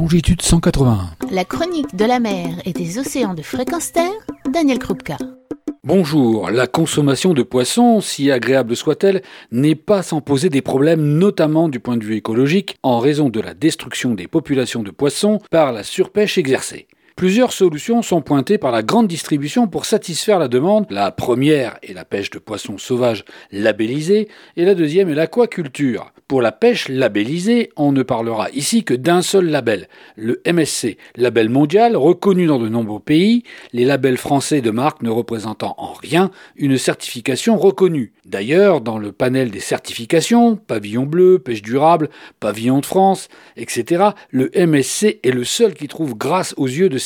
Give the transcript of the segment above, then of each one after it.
longitude 181. La chronique de la mer et des océans de fréquence terre, Daniel Krupka. Bonjour, la consommation de poissons, si agréable soit-elle, n'est pas sans poser des problèmes, notamment du point de vue écologique, en raison de la destruction des populations de poissons par la surpêche exercée. Plusieurs solutions sont pointées par la grande distribution pour satisfaire la demande. La première est la pêche de poissons sauvages labellisés et la deuxième est l'aquaculture. Pour la pêche labellisée, on ne parlera ici que d'un seul label, le MSC, label mondial reconnu dans de nombreux pays, les labels français de marque ne représentant en rien une certification reconnue. D'ailleurs, dans le panel des certifications, pavillon bleu, pêche durable, pavillon de France, etc., le MSC est le seul qui trouve grâce aux yeux de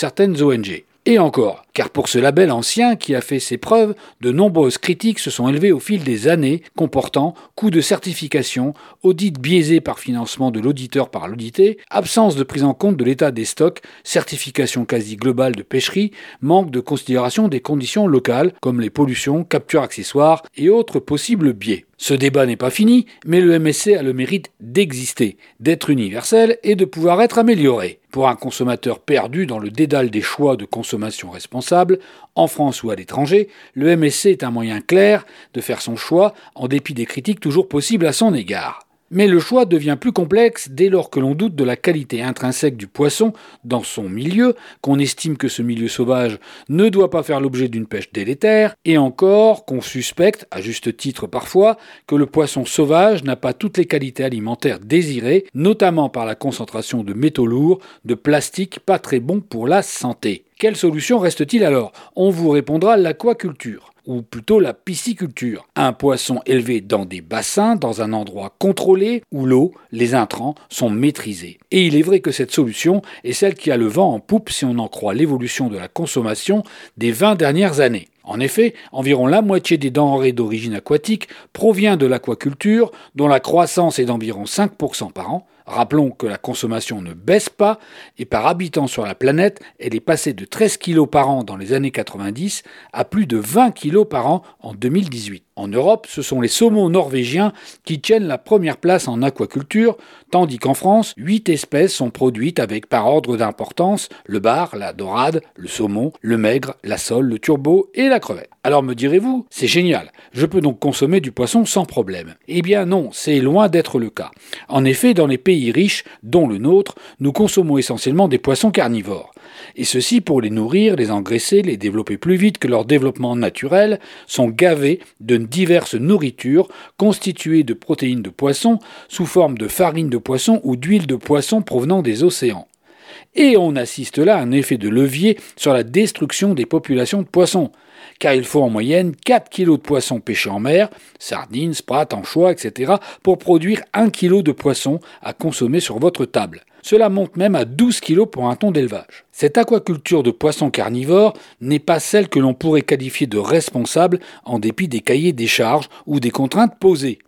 Et encore, car pour ce label ancien qui a fait ses preuves, de nombreuses critiques se sont élevées au fil des années, comportant coûts de certification, audit biaisé par financement de l'auditeur par l'audité, absence de prise en compte de l'état des stocks, certification quasi globale de pêcherie, manque de considération des conditions locales, comme les pollutions, captures accessoires et autres possibles biais. Ce débat n'est pas fini, mais le MSC a le mérite d'exister, d'être universel et de pouvoir être amélioré. Pour un consommateur perdu dans le dédale des choix de consommation responsable, en France ou à l'étranger, le MSC est un moyen clair de faire son choix en dépit des critiques toujours possibles à son égard. Mais le choix devient plus complexe dès lors que l'on doute de la qualité intrinsèque du poisson dans son milieu, qu'on estime que ce milieu sauvage ne doit pas faire l'objet d'une pêche délétère, et encore qu'on suspecte, à juste titre parfois, que le poisson sauvage n'a pas toutes les qualités alimentaires désirées, notamment par la concentration de métaux lourds, de plastique pas très bon pour la santé. Quelle solution reste-t-il alors? On vous répondra l'aquaculture ou plutôt la pisciculture. Un poisson élevé dans des bassins, dans un endroit contrôlé, où l'eau, les intrants sont maîtrisés. Et il est vrai que cette solution est celle qui a le vent en poupe si on en croit l'évolution de la consommation des 20 dernières années. En effet, environ la moitié des denrées d'origine aquatique provient de l'aquaculture, dont la croissance est d'environ 5% par an. Rappelons que la consommation ne baisse pas, et par habitant sur la planète, elle est passée de 13 kg par an dans les années 90 à plus de 20 kg par an en 2018. En Europe, ce sont les saumons norvégiens qui tiennent la première place en aquaculture, tandis qu'en France, 8 espèces sont produites avec par ordre d'importance le bar, la dorade, le saumon, le maigre, la sole, le turbo et la crevette. Alors me direz-vous, c'est génial, je peux donc consommer du poisson sans problème. Eh bien non, c'est loin d'être le cas. En effet, dans les pays riches, dont le nôtre, nous consommons essentiellement des poissons carnivores. Et ceux-ci, pour les nourrir, les engraisser, les développer plus vite que leur développement naturel, sont gavés de diverses nourritures constituées de protéines de poisson sous forme de farine de poisson ou d'huile de poisson provenant des océans. Et on assiste là à un effet de levier sur la destruction des populations de poissons, car il faut en moyenne 4 kg de poissons pêchés en mer, sardines, sprats, anchois, etc., pour produire 1 kg de poisson à consommer sur votre table. Cela monte même à 12 kg pour un ton d'élevage. Cette aquaculture de poissons carnivores n'est pas celle que l'on pourrait qualifier de responsable en dépit des cahiers des charges ou des contraintes posées.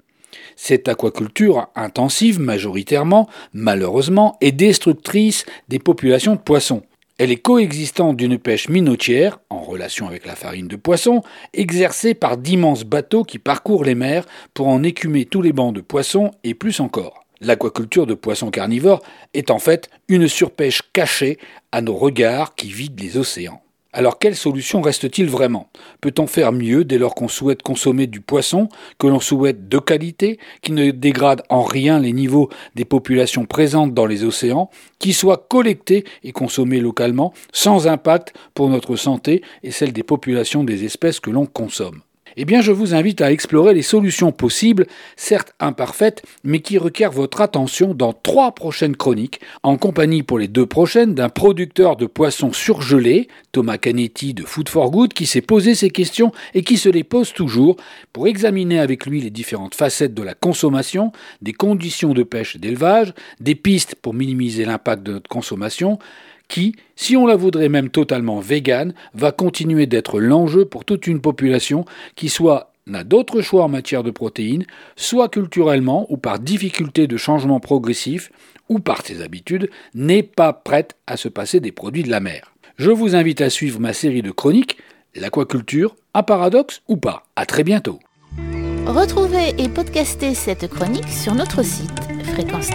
Cette aquaculture intensive majoritairement, malheureusement, est destructrice des populations de poissons. Elle est coexistante d'une pêche minotière, en relation avec la farine de poisson, exercée par d'immenses bateaux qui parcourent les mers pour en écumer tous les bancs de poissons et plus encore. L'aquaculture de poissons carnivores est en fait une surpêche cachée à nos regards qui vident les océans. Alors quelle solution reste-t-il vraiment? Peut-on faire mieux dès lors qu'on souhaite consommer du poisson, que l'on souhaite de qualité, qui ne dégrade en rien les niveaux des populations présentes dans les océans, qui soit collecté et consommé localement, sans impact pour notre santé et celle des populations des espèces que l'on consomme? Eh bien je vous invite à explorer les solutions possibles, certes imparfaites, mais qui requièrent votre attention dans trois prochaines chroniques, en compagnie pour les deux prochaines d'un producteur de poissons surgelés, Thomas Canetti de Food for Good, qui s'est posé ces questions et qui se les pose toujours pour examiner avec lui les différentes facettes de la consommation, des conditions de pêche et d'élevage, des pistes pour minimiser l'impact de notre consommation, qui, si on la voudrait même totalement végane, va continuer d'être l'enjeu pour toute une population qui soit n'a d'autre choix en matière de protéines, soit culturellement ou par difficulté de changement progressif, ou par ses habitudes, n'est pas prête à se passer des produits de la mer. Je vous invite à suivre ma série de chroniques, l'aquaculture, un paradoxe ou pas. À très bientôt. Retrouvez et podcastez cette chronique sur notre site fréquence